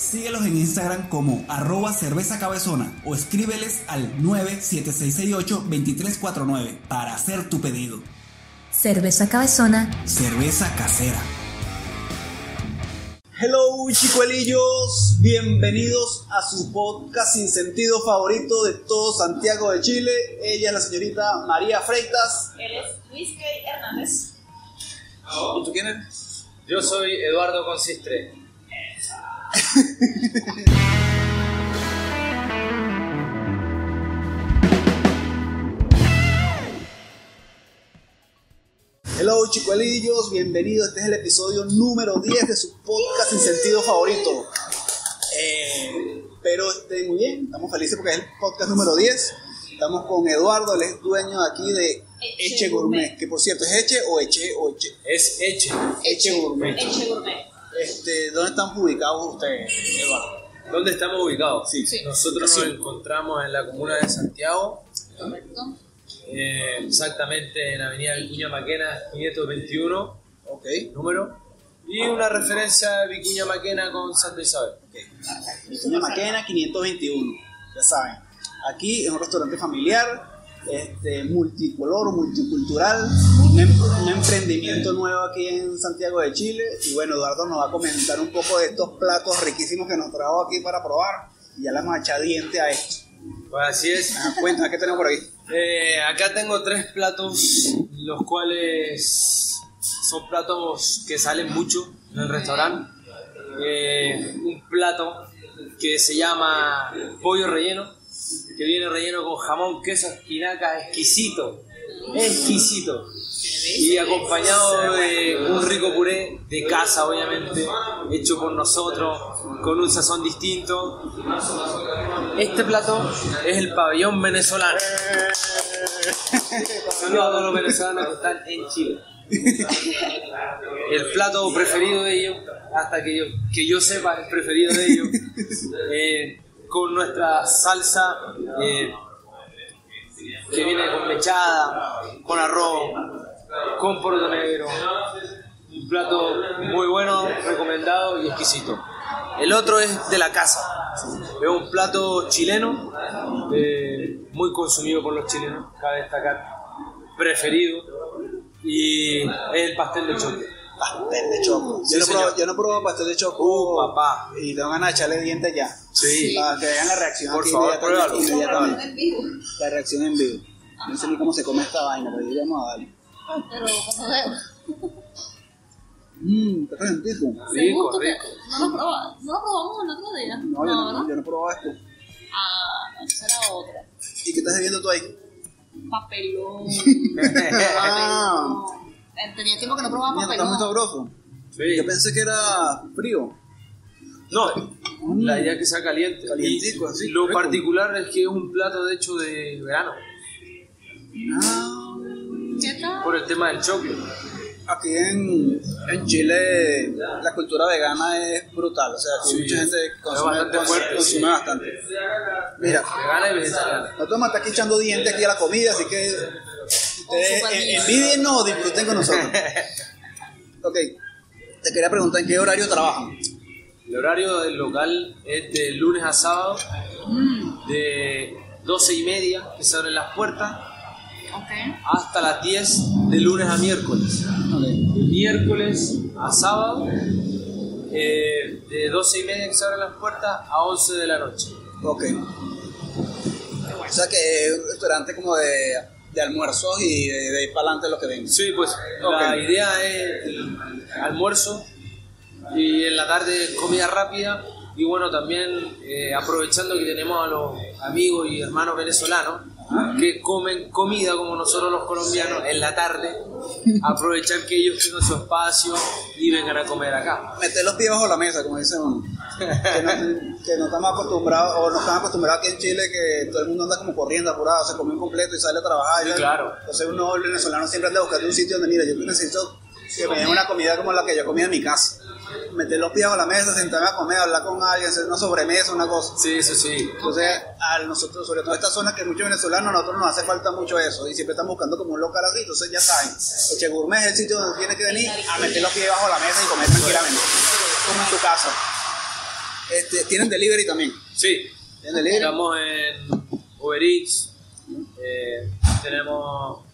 Síguelos en Instagram como arroba cerveza cabezona o escríbeles al 97668-2349 para hacer tu pedido. Cerveza Cabezona Cerveza casera. Hello chicuelillos, bienvenidos a su podcast sin sentido favorito de todo Santiago de Chile. Ella es la señorita María Freitas. Él es Luis K. Hernández. ¿Y tú quién eres? Yo soy Eduardo Consistre. Hello chicuelillos, bienvenidos. Este es el episodio número 10 de su podcast sin sentido favorito. Eh, pero estén muy bien, estamos felices porque es el podcast número 10. Estamos con Eduardo, él es dueño aquí de Eche Gourmet. que por cierto es Eche o Eche o Eche. Es Eche. Eche Gourmet. Eche Gourmet. Este, ¿Dónde están ubicados ustedes, Eduardo? ¿Dónde estamos ubicados? Sí. Sí. Nosotros Sí. nos encontramos en la comuna de Santiago, Correcto. eh, exactamente en Avenida Vicuña Maquena 521, Ok. número, y una referencia a Vicuña Maquena con Santa Isabel. Vicuña Maquena 521, ya saben. Aquí es un restaurante familiar, este, multicolor, multicultural, un, em- un emprendimiento nuevo aquí en Santiago de Chile. Y bueno, Eduardo nos va a comentar un poco de estos platos riquísimos que nos trajo aquí para probar. Y ya le vamos a echar diente a esto. Pues así es. Ah, Cuéntanos, ¿qué tenemos por aquí? Eh, acá tengo tres platos, los cuales son platos que salen mucho en el restaurante. Eh, un plato que se llama pollo relleno, que viene relleno con jamón, queso, espinaca, exquisito, exquisito. Y acompañado de un rico puré de casa, obviamente, hecho por nosotros, con un sazón distinto. Este plato es el pabellón venezolano. Saludos a todos los venezolanos que están en Chile. El plato preferido de ellos, hasta que yo, que yo sepa, el preferido de ellos, eh, con nuestra salsa eh, que viene con mechada, con arroz, con poroto negro. Un plato muy bueno, recomendado y exquisito. El otro es de la casa. Es un plato chileno, eh, muy consumido por los chilenos, cabe destacar, preferido, y es el pastel de choque. Pastel de choco. Sí, yo, no probo, yo no probado pastel de choco. Uh, papá. Y tengo ganas de echarle dientes ya. Sí. Para que vean la reacción Por aquí favor, pruébalo. La reacción en vivo. No sé ni cómo se come esta vaina, pero yo llamo a darle. Pero como veo. Mmm, qué calentito. Rico, rico. No lo, proba- no lo probamos el otro día. No, yo no, yo no he probado esto. Ah, no, esa era otra. ¿Y qué estás bebiendo tú ahí? Papelón. Ah, Papelón. Eh, Tenía tiempo que no probaba mira, está muy sabroso. Sí. Yo pensé que era frío. No, la idea es que sea caliente. Calientico, así, Lo rico. particular es que es un plato de hecho de verano, Ah, por el tema del choque. aquí en, en Chile la cultura vegana es brutal. O sea, aquí Sí, mucha gente consume, bastante consume- fuerte, consume sí. bastante. Mira, Vegana y vegetariana. nosotros estar aquí echando dientes aquí a la comida, así que ustedes en- bien. envidien o disfruten con nosotros. ok, te quería preguntar en qué horario trabajan. El horario del local es de lunes a sábado, Mm, de 12 y media que se abren las puertas, ok. hasta las 10 de lunes a miércoles. De miércoles a sábado, eh, de 12 y media que se abren las puertas a 11 de la noche. Ok. O sea que es un restaurante como de, de almuerzos y de, de ahí para adelante lo que ven. Sí, pues la idea es almuerzo y en la tarde comida rápida y bueno también eh, aprovechando que tenemos a los amigos y hermanos venezolanos que comen comida como nosotros los colombianos en la tarde, aprovechar que ellos tengan su espacio y vengan a comer acá. Meter los pies bajo la mesa, como dicen uno. que no, que no estamos acostumbrados, o no estamos acostumbrados aquí en Chile que todo el mundo anda como corriendo, apurado, se come un completo y sale a trabajar. Sí, claro. Entonces uno, el venezolano, siempre anda buscando un sitio donde, mira, yo necesito que me den una comida como la que yo comía en mi casa. Meter los pies a la mesa, sentarme a comer, hablar con alguien, hacer una sobremesa, una cosa. Sí, eso sí. Entonces, a nosotros, sobre todo esta zona que muchos venezolanos, a nosotros nos hace falta mucho eso y siempre están buscando como un local así. Entonces, ya saben, Eche Gourmet es el sitio donde tiene que venir a meter los pies bajo la mesa y comer tranquilamente, como en su casa. Este, Tienen delivery también. Sí. Tienen delivery. Estamos en Uber Eats. eh, tenemos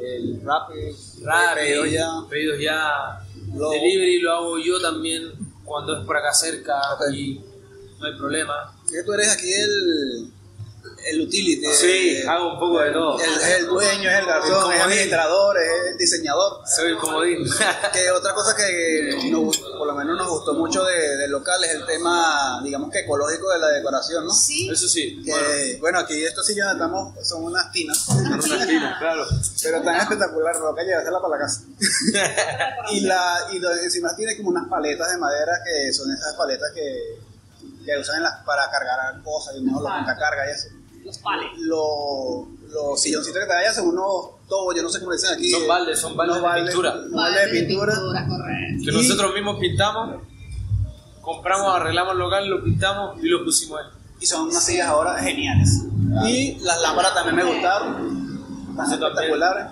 el Rappi, Rappi, pedidos ya. pedidos ya. Lo- Delivery lo hago yo también cuando es por acá cerca y no hay problema. Tú eres aquí el, el utility. Sí, el, hago un poco de todo. el, es el dueño, es el El garzón, es el comodín. administrador, es el diseñador. Soy el comodín. Que otra cosa que nos por lo menos nos gustó mucho de- del local es el tema, digamos que ecológico de la decoración, ¿no? Sí. Eso sí. Que, Bueno, bueno, aquí estos sillas donde estamos son unas tinas, son unas tinas, claro. pero tan espectacular, lo que hay que llevársela para la casa. y la y encima tiene como unas paletas de madera que son esas paletas que, que usan en las- para cargar cosas y uno lo carga y eso. Los pales. Lo- los silloncitos que te allá son unos tobos, yo no sé cómo le dicen aquí. Son eh, baldes, son baldes de pintura. baldes de pintura. correcto. Que nosotros mismos pintamos, compramos, arreglamos el local, lo pintamos y lo pusimos ahí. y son unas sillas ahora geniales. Y las lámparas también me gustaron, están espectaculares.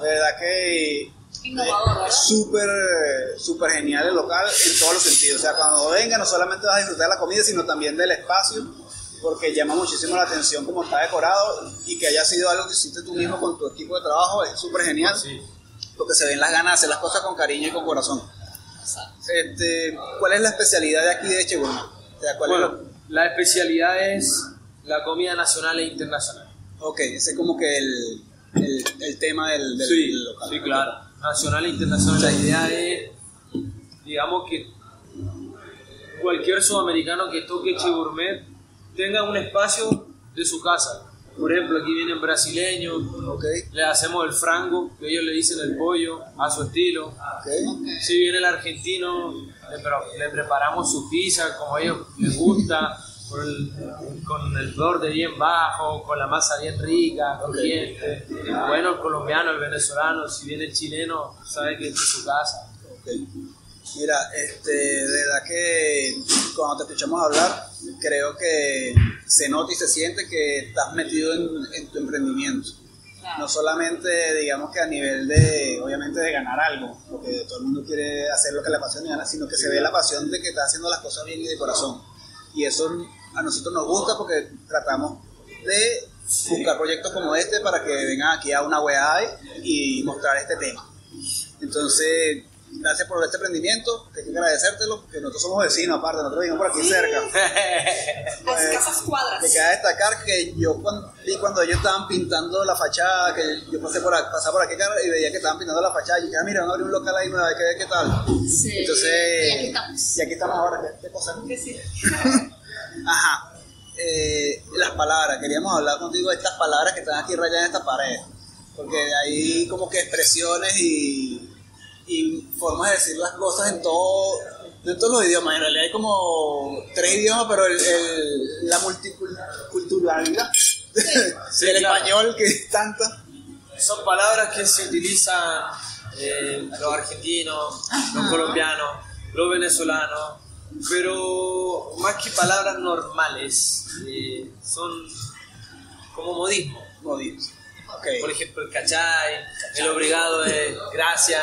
De verdad que Innovador, ¿verdad? es súper súper genial el local en todos los sentidos. O sea, cuando venga no solamente vas a disfrutar de la comida, sino también del espacio, porque llama muchísimo la atención como está decorado y que haya sido algo que hiciste tú mismo con tu equipo de trabajo, es súper genial, Sí. porque se ven las ganas de hacer las cosas con cariño y con corazón. Este, ¿Cuál es la especialidad de aquí de Echegurma? O sea, ¿cuál es Bueno, la especialidad es la comida nacional e internacional. lo- Ok, ese es como que el, el, el tema del, del- Sí, local. sí, claro. Nacional e internacional. La idea es, digamos que cualquier sudamericano que toque Che Gourmet tenga un espacio de su casa. Por ejemplo, aquí vienen brasileños, Ok, le hacemos el frango, que ellos le dicen el pollo, a su estilo. ok. Si viene el argentino, le, pre- le preparamos su pizza como a ellos les gusta, con el, con el borde bien bajo, con la masa bien rica, crujiente. Bueno, el colombiano, el venezolano, si viene el chileno, sabe que es su casa. Mira, este, de verdad que cuando te escuchamos hablar, creo que se nota y se siente que estás metido en, en tu emprendimiento. No solamente, digamos que a nivel de, obviamente, de ganar algo, porque todo el mundo quiere hacer lo que le apasiona y ganar, sino que se ve la pasión de que estás haciendo las cosas bien y de corazón. Y eso a nosotros nos gusta porque tratamos de buscar proyectos como este para que vengan aquí a una weá y mostrar este tema. Entonces, gracias por este emprendimiento, que hay que agradecértelo, porque nosotros somos vecinos, aparte, nosotros vivimos por aquí cerca. Las casas cuadras. Me queda destacar que yo cuando, vi cuando ellos estaban pintando la fachada, que yo pasé por, aquí- pasaba por aquí cara, y veía que estaban pintando la fachada, y dije, ah, mira, van a abrir un local ahí nuevo, hay que ver qué tal. Sí. Entonces, Y aquí estamos. y aquí estamos ahora, ¿qué, qué cosa? Sí. Ajá. Eh, las palabras, queríamos hablar contigo de estas palabras que están aquí rayadas en esta pared. Porque hay como que expresiones y, y formas de decir las cosas en, todo, en todos los idiomas. En realidad hay como tres idiomas, pero el, el- la multiculturalidad del claro. español que es tanta. Son palabras que se utilizan eh, los argentinos, los colombianos, los venezolanos, pero más que palabras normales, eh, son como modismo. Modismo. Por ejemplo, el cachay, el obrigado es gracias,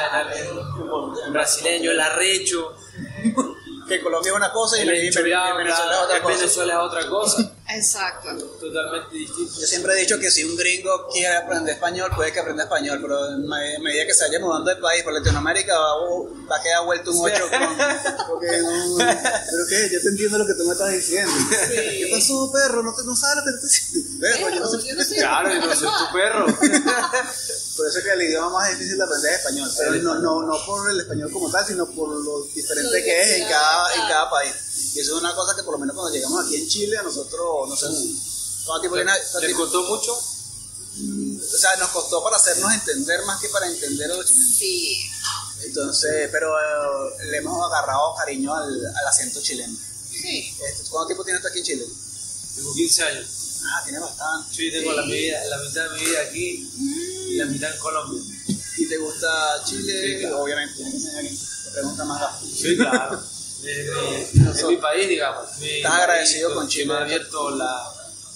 en, brasileño el arrecho, Que Colombia es una cosa y el otra en cosa. Venezuela es otra cosa, Exacto. totalmente distinto. Yo siempre he dicho que si un gringo quiere aprender español, puede que aprenda español, pero en me- medida que se vaya mudando de país por Latinoamérica, va, a- va a quedar vuelto un 8 porque no, pero qué, yo te entiendo lo que tú me estás diciendo. ¿Qué pasó, perro? No, te, no sabes lo que te estoy diciendo. Perro, yo no sé. Yo no. Claro, y no soy tu perro. Por eso es que el idioma más difícil de aprender es español, pero no, no, no por el español como tal, sino por lo diferente que es en cada, en cada país. Y eso es una cosa que por lo menos cuando llegamos aquí en Chile, a nosotros, no sé, todo tipo de- todo ¿Les tipo- costó mucho? o sea, nos costó para hacernos entender más que para entender a los chilenos. Sí. Entonces, pero eh, le hemos agarrado cariño al, al acento chileno. Sí. Este, ¿Cuánto tiempo tienes tú aquí en Chile? Tengo 15 años. Ah, tienes bastante. Sí, tengo la, vida, la mitad de mi vida aquí y la mitad en Colombia. ¿Y te gusta Chile? Sí, claro. Obviamente. Te pregunta más rápido. Sí, claro. Es mi, país, digamos. Mi Estás agradecido con que Chile. Me ha abierto la,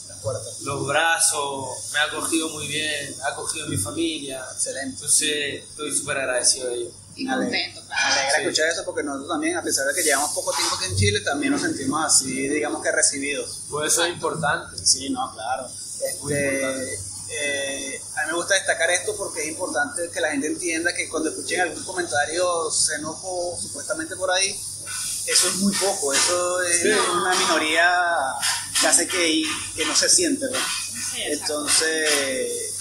Las puertas. los brazos, me ha acogido muy bien, ha acogido mi familia. Excelente. Entonces, estoy súper agradecido de ello. Y contento, Me claro. alegra Sí. escuchar eso porque nosotros también, a pesar de que llevamos poco tiempo aquí en Chile, también nos sentimos así, digamos que recibidos. Por eso es importante. Sí, no, claro. Muy Este, importante. eh, a mí me gusta destacar esto porque es importante que la gente entienda que cuando escuchen algún comentario xenófobo supuestamente por ahí, eso es muy poco, eso es Sí. una minoría que hace que, que no se siente. ¿no? Sí. Entonces,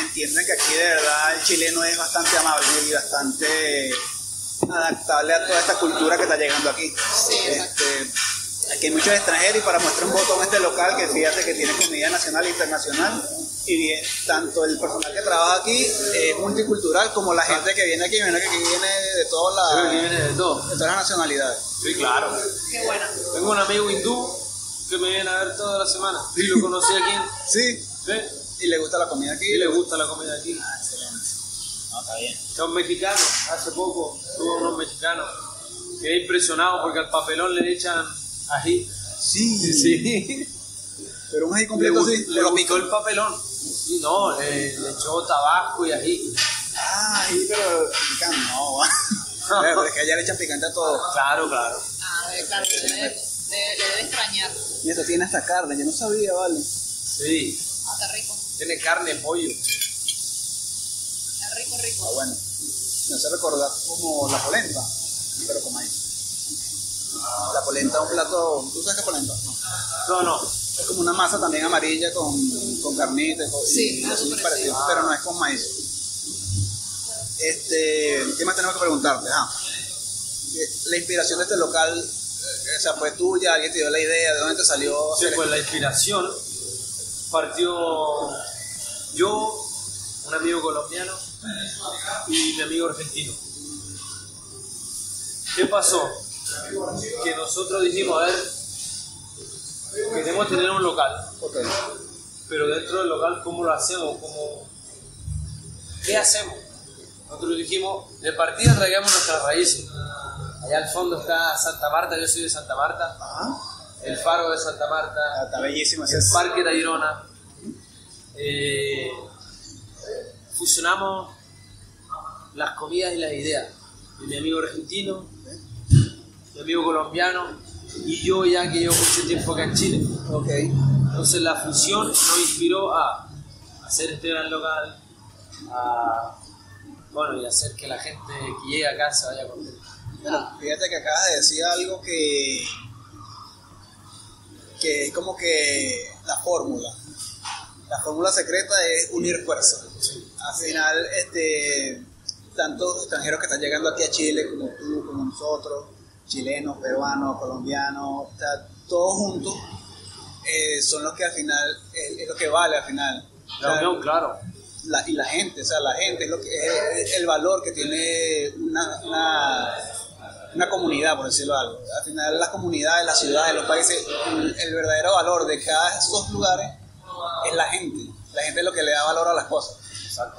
entiendan que aquí de verdad el chileno es bastante amable y bastante adaptable a toda esta cultura que está llegando aquí. Este, aquí hay muchos extranjeros y para mostrar un botón este local que fíjate que tiene comida nacional e internacional y bien, tanto el personal que trabaja aquí es multicultural como la gente que viene aquí, viene que aquí viene de todas las, de todas las nacionalidades. Sí, claro. Qué bueno. Tengo un amigo hindú que me viene a ver toda la semana. Y lo conocí aquí. Sí, ¿sí? y le gusta la comida aquí. Y le gusta la comida aquí. Ah, excelente. No, está bien. Son mexicanos. Hace poco tuvo unos mexicanos. Quedé impresionado porque al papelón le echan ají. Sí, Sí. pero un ají Le, completo gu- sí, le lo pico. el papelón. Y no, le, le echó tabasco y ají. Ah, sí, pero picante no. Pero es que allá le echan picante a todo. Claro, claro. Ah, claro, le debe, le, debe extrañar. Y esto tiene hasta carne, yo no sabía, vale. Sí. Ah, está rico. Tiene carne, pollo. Está rico, rico. Ah, bueno. Me hace recordar como la polenta, pero con maíz. La polenta es un plato. ¿Tú sabes qué polenta? No. No, no. Es como una masa también amarilla con, con carnita y, Sí, y algo así parecido. parecido, pero no es con maíz. Este, ¿Qué más tenemos que preguntarte? Ah, la inspiración de este local, eh, o sea, fue tuya, alguien te dio la idea, ¿de dónde te salió? Sí, pues la inspiración partió yo, un amigo colombiano y mi amigo argentino. ¿Qué pasó? Que nosotros dijimos, a ver, queremos tener un local, esto? Ok. pero dentro del local, ¿cómo lo hacemos? ¿Cómo... ¿Qué hacemos? Nosotros dijimos, de partida traigamos nuestras raíces. Allá al fondo está Santa Marta, yo soy de Santa Marta, Ajá. el faro de Santa Marta, Ah, Está bellísimo el Parque Tayrona. Eh, fusionamos las comidas y las ideas de mi amigo argentino, mi amigo colombiano y yo ya que llevo mucho tiempo acá en Chile. Entonces la fusión nos inspiró a hacer este gran local, a bueno, y hacer que la gente que llegue acá se vaya contenta. Bueno, fíjate que acabas de decir algo que, que es como que la fórmula. La fórmula secreta es unir fuerzas. Al final, este, tantos extranjeros que están llegando aquí a Chile, como tú, como nosotros, chilenos, peruanos, colombianos, o sea, todos juntos, eh, son los que al final, es, es lo que vale al final. La unión, claro. La- y la gente, o sea, la gente es, lo que, es el valor que tiene una, una, una comunidad, por decirlo algo. Al final, las comunidades, las ciudades, los países, el, el verdadero valor de cada de esos lugares es la gente. La gente es lo que le da valor a las cosas.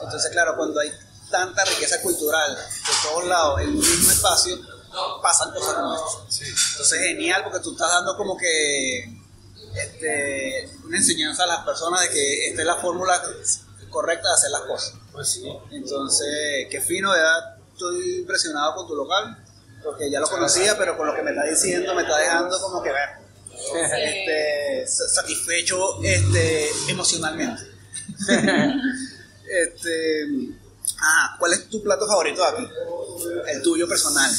Entonces, claro, cuando hay tanta riqueza cultural de todos lados en un mismo espacio, pasan cosas como esto. Entonces, genial porque tú estás dando como que este, una enseñanza a las personas de que esta es la fórmula correcta de hacer las cosas. Pues sí. Entonces, qué fino, de verdad, estoy impresionado con tu local, porque ya lo conocía, pero con lo que me está diciendo me está dejando como que ver, este, sa- satisfecho este, emocionalmente. este, ah, ¿cuál es tu plato favorito de aquí? El tuyo personal.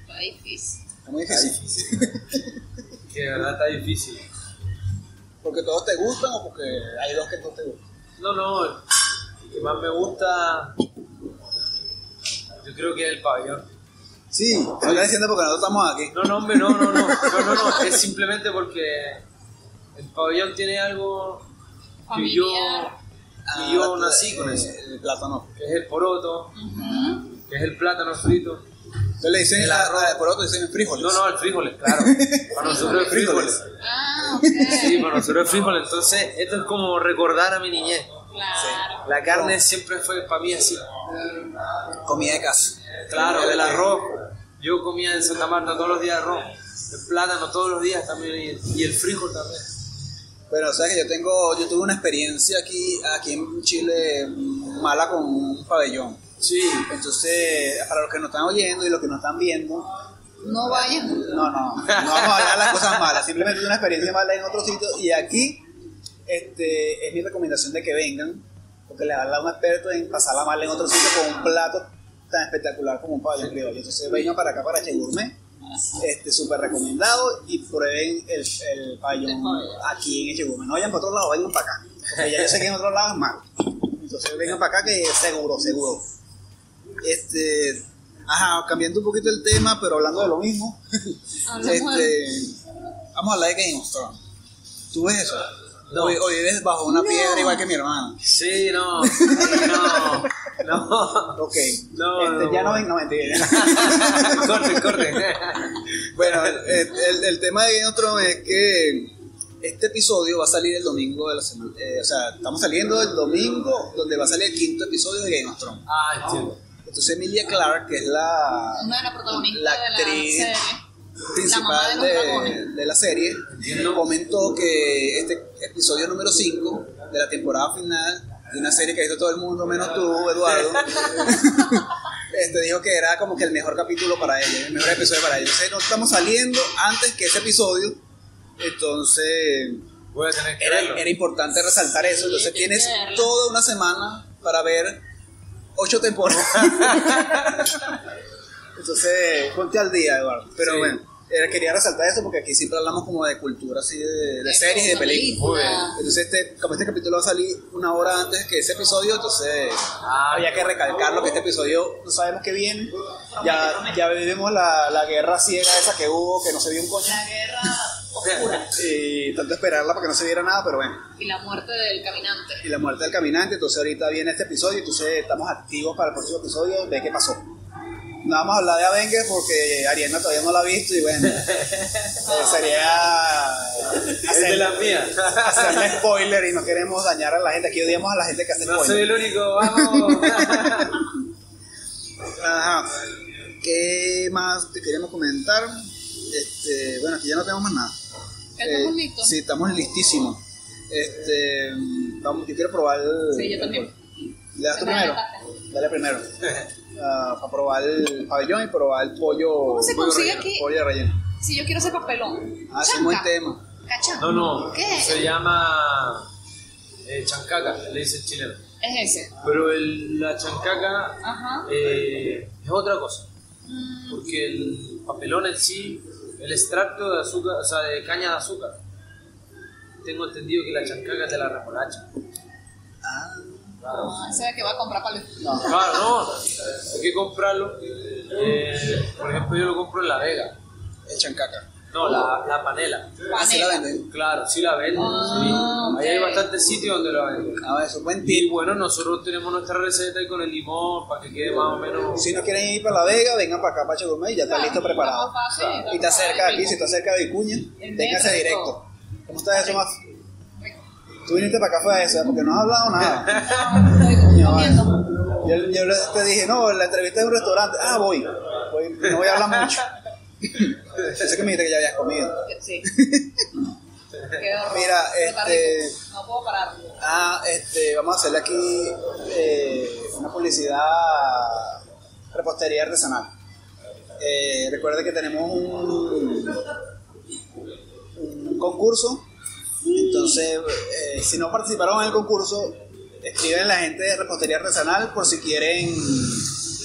Está difícil. Es muy difícil. Que de verdad está difícil. ¿Porque todos te gustan o porque hay dos que no te gustan? No, no, el que más me gusta, yo creo que es el pabellón. Sí, me estás diciendo porque nosotros estamos aquí. No, no, hombre, no, no, no, no, no, no, es simplemente porque el pabellón tiene algo que yo, que yo Ah, nací con eso, El plátano. que es el poroto, que es el plátano frito. Entonces le dicen, El a- arroz. a- por otro dicen frijoles. No, no, el frijoles, claro. Para nosotros es frijoles. Ah. Sí, para nosotros es frijoles. Entonces, esto es como recordar a mi niñez. Claro. La carne siempre fue para mí así. Comida de casa. Claro, el arroz. Yo comía en Santa Marta todos los días arroz. El plátano todos los días también. Y, el frijol también. Bueno, sabes que yo tengo, yo tuve una experiencia aquí, aquí en Chile mala con un pabellón. Sí. Entonces, para los que nos están oyendo y los que nos están viendo, No vayan. no, no, no vamos a hablar las cosas malas, simplemente tuve una experiencia mala en otro sitio y aquí este, es mi recomendación de que vengan, porque les habla un experto en pasarla mal en otro sitio con un plato tan espectacular como un pabellón criollo. Entonces vengan para acá, para Che Gourmet, este, súper recomendado y prueben el, el pabellón aquí en Che Gourmet. No vayan para otro lado, vengan para acá, porque ya yo sé que en otro lado es mal. Entonces vengan para acá que seguro, seguro. Este, ajá, cambiando un poquito el tema, pero hablando de lo mismo. Este, vamos a hablar de Game of Thrones. ¿Tú ves eso? No. O, o vives bajo una piedra igual que mi hermana. Sí, no. No. No. Ok. No, Este, no. ya no ven, no mentira. corte, corte. bueno, el, el- el tema de Game of Thrones es que este episodio va a salir el domingo de la semana. eh, o sea, estamos saliendo el domingo donde va a salir el quinto episodio de Game of Thrones. Ah, entiendo. Entonces Emilia Clark, que es la, Una de las protagonistas La de la actriz serie. principal mamá de de, de la serie, comentó que este episodio número 5 de la temporada final de una serie que ha visto todo el mundo, menos tú, Eduardo, este, dijo que era como que el mejor capítulo para ella, el mejor episodio para ella. Entonces, no estamos saliendo antes que ese episodio, entonces Voy a tener que era, verlo. era importante resaltar eso. Entonces, tienes toda una semana para ver ocho temporadas. Entonces, ponte al día, Eduardo. Pero Sí. bueno, quería resaltar eso porque aquí siempre hablamos como de cultura, así de, de series y de películas. Entonces, este, como este capítulo va a salir una hora antes que ese episodio, entonces Ah, había que recalcarlo que este episodio no sabemos qué viene. Ya, ya vivimos la, la guerra ciega esa que hubo, que no se vio un coño. La guerra oscura Y tanto esperarla para que no se viera nada, pero bueno. y la muerte del caminante. y la muerte del caminante. Entonces ahorita viene este episodio, entonces estamos activos para el próximo episodio de qué pasó. No vamos a hablar de Avengers porque Ariana todavía no la ha visto y bueno, eh, sería es de la mía. hacerle spoiler y no queremos dañar a la gente. Aquí odiamos a la gente que hace No soy spoiler. el único, vamos. Ajá. ¿Qué más te queremos comentar? Este, bueno, aquí ya no tenemos más nada. ¿Ya estamos Eh, listos? Sí, estamos listísimos. Este, vamos, yo quiero probar el, Sí, yo también. ¿Le das tú primero? Dale primero. Ah, para probar el pabellón y probar el pollo. ¿Cómo se pollo consigue relleno, aquí? Pollo de relleno. Si yo quiero hacer papelón. Ah, ese es un buen tema. No, no. ¿Qué? Se llama eh, chancaca, le dice el chileno. Es ese. Pero el- la chancaca Ajá. eh, es otra cosa. Mm, Porque el papelón en sí, el extracto de azúcar, o sea, de caña de azúcar. Tengo entendido que la chancaca es de la remolacha. Ah, Claro. no, ese es el que va a comprar para el... no. Claro, no. Hay que comprarlo. Eh, por ejemplo, yo lo compro en La Vega. El chancaca. No, la, la panela. Así la Panela. venden. Claro, sí la venden. Ah, sí. Ahí hay bastantes sitios donde la venden. Ah, eso es buen Y tip. bueno, nosotros tenemos nuestra receta y con el limón para que quede más o menos. Si no quieren ir para La Vega, vengan para acá, para Chagomé y ya está listo preparado. Y está cerca de aquí, si está cerca de Vicuña, y directo. ¿Cómo estás eso, más? Tú viniste para acá fue a eso, ¿eh? porque no has hablado nada. Yo, yo le- te dije, no, la entrevista es en un restaurante. Ah, voy. voy no voy a hablar mucho. Pensé que me dijiste que ya habías comido. Sí. Mira, este-. No puedo parar. Ah, este, vamos a hacerle aquí eh, una publicidad repostería artesanal. Eh, recuerde que tenemos un, un concurso, entonces eh, si no participaron en el concurso, escriben la gente de repostería artesanal por si quieren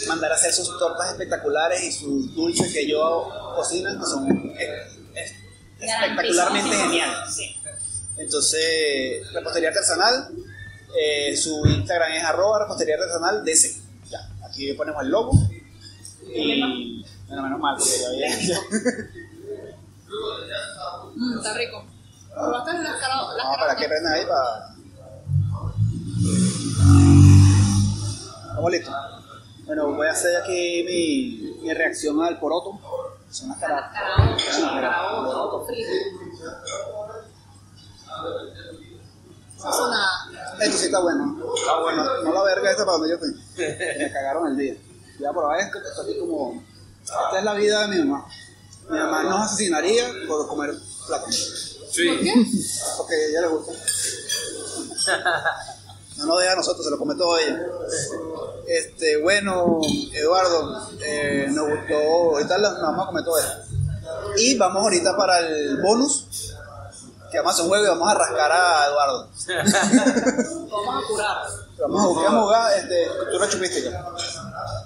mandar a hacer sus tortas espectaculares y sus dulces que yo cocinan, que son eh, espectacularmente geniales. Sí. Entonces, repostería artesanal, eh, su Instagram es arroba repostería artesanal DC. Ya, aquí ponemos el logo. Y bueno, menos mal, porque ya había. Mm, está rico. ¿Probaste las caraotas? Vamos para que prendan ahí para. Estamos listos. Bueno, voy a hacer aquí mi, mi reacción al poroto. Son las mira. carabotas, frito. No son nada. Esto sí está bueno. Está bueno. No la verga esta para donde yo estoy. Me cagaron el día. Ya por ahí esto que está aquí como. Esta es la vida de mi mamá. Mi mamá nos asesinaría por comer plátano. Sí. ¿Por qué? Porque a ella le gusta. No nos deja a nosotros, se lo come todo ella. Este, bueno, Eduardo, eh, nos gustó. Ahorita lo- nos vamos a comer todo esto. Y vamos ahorita para el bonus. Que vamos a hacer un juego y vamos a rascar a Eduardo. Vamos a curar. Vamos a buscar, vamos a jugar este, cultura chupística.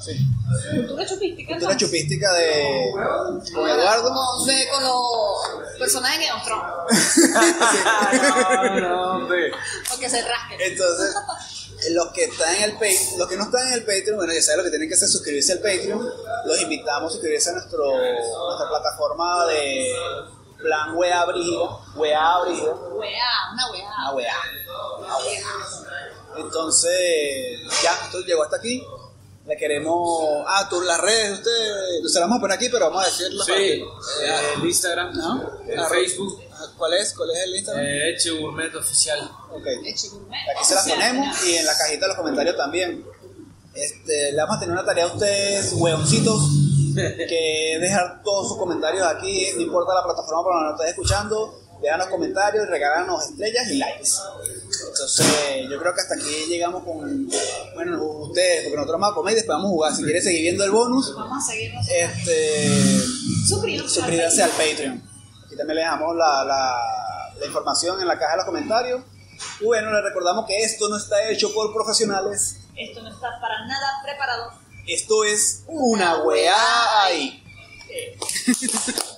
Sí. Cultura chupística. Cultura chupística de con Eduardo. Con, de, con los personajes de Game of no, Thrones. no, hombre. Porque se rasquen. Entonces, los que están en el Patreon, los que no están en el Patreon, bueno, ya saben lo que tienen que hacer, suscribirse al Patreon. Los invitamos a suscribirse a nuestro, nuestra plataforma de plan wea brígida, wea brígida, Weá, una weá. una wea. una wea. Entonces, ya, esto llegó hasta aquí. Le queremos. Ah, tú las redes, de ustedes. Se las vamos a poner aquí, pero vamos a decirlo. Sí, eh, el Instagram, ¿No? el Arro- Facebook, ¿Cuál es? ¿Cuál es el Instagram? eh, Eche Gourmet Oficial. Ok. Leche gourmet. Aquí se las ponemos y en la cajita de los comentarios también. Este, le vamos a tener una tarea a ustedes, hueoncitos, que es dejar todos sus comentarios aquí, no importa la plataforma por donde nos estés escuchando, déjanos comentarios, regálanos estrellas y likes. Entonces, yo creo que hasta aquí llegamos con, bueno, ustedes, porque nosotros vamos a comer y después vamos a jugar. Si quieres seguir viendo el bonus, Vamos a seguirnos. este, Suscríbanse. suscríbanse al Patreon. También le dejamos la, la, la información en la caja de los comentarios. Y bueno, les recordamos que esto no está hecho por profesionales. Esto no está para nada preparado. Esto es una weá ahí.